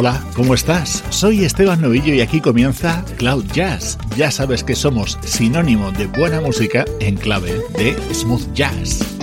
Hola, ¿cómo estás? Soy Esteban Novillo y aquí comienza Cloud Jazz. Ya sabes que somos sinónimo de buena música en clave de smooth jazz.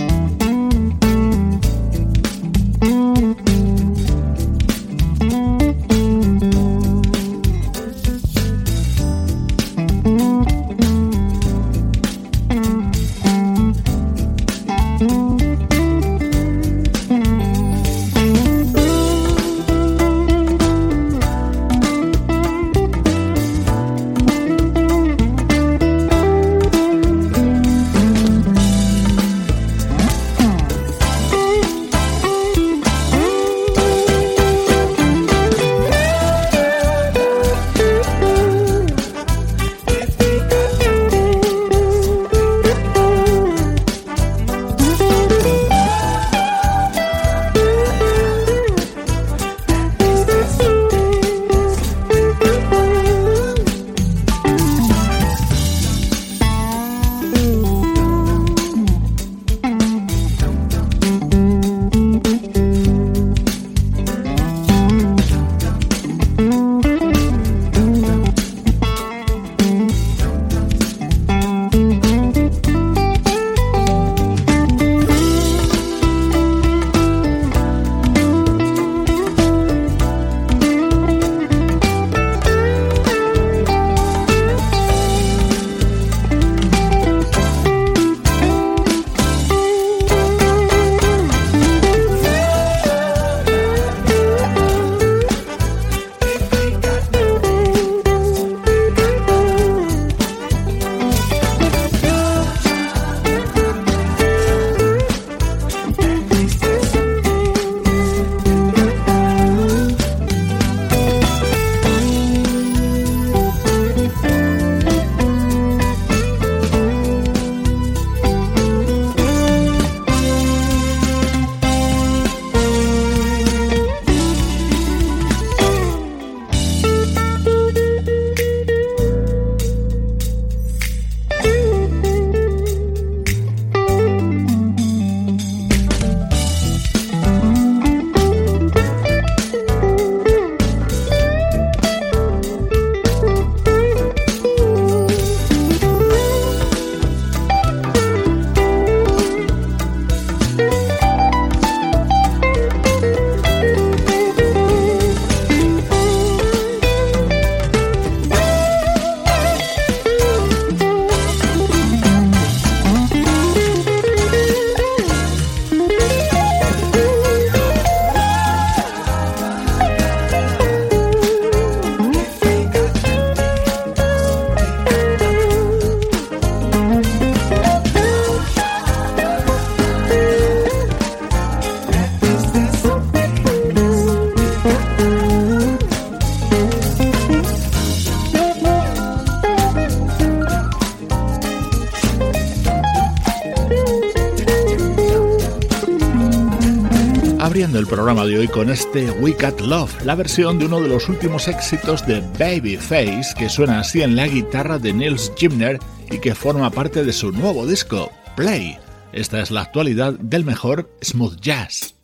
El programa de hoy con este We Got Love, la versión de uno de los últimos éxitos de Babyface que suena así en la guitarra de Nils Gimner y que forma parte de su nuevo disco, Play. Esta es la actualidad del mejor smooth jazz.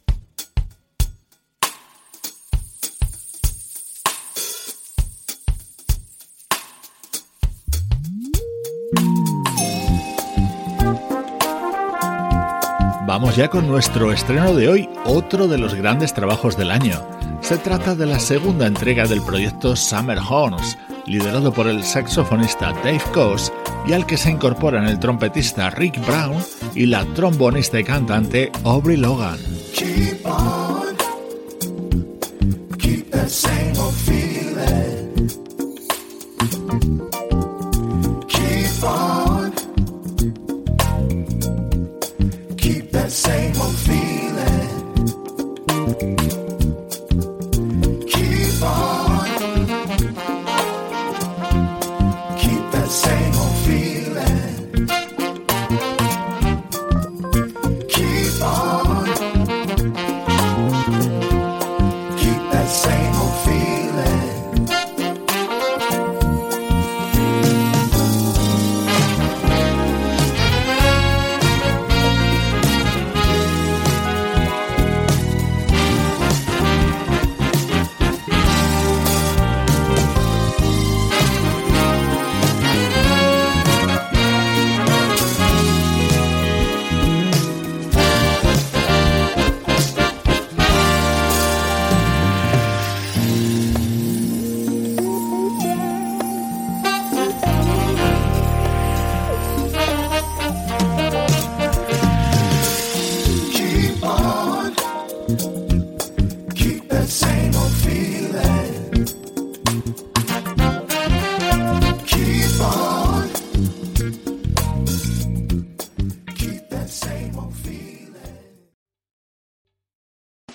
Vamos ya con nuestro estreno de hoy, otro de los grandes trabajos del año. Se trata de la segunda entrega del proyecto Summer Horns, liderado por el saxofonista Dave Coase y al que se incorporan el trompetista Rick Brown y la trombonista y cantante Aubrey Logan.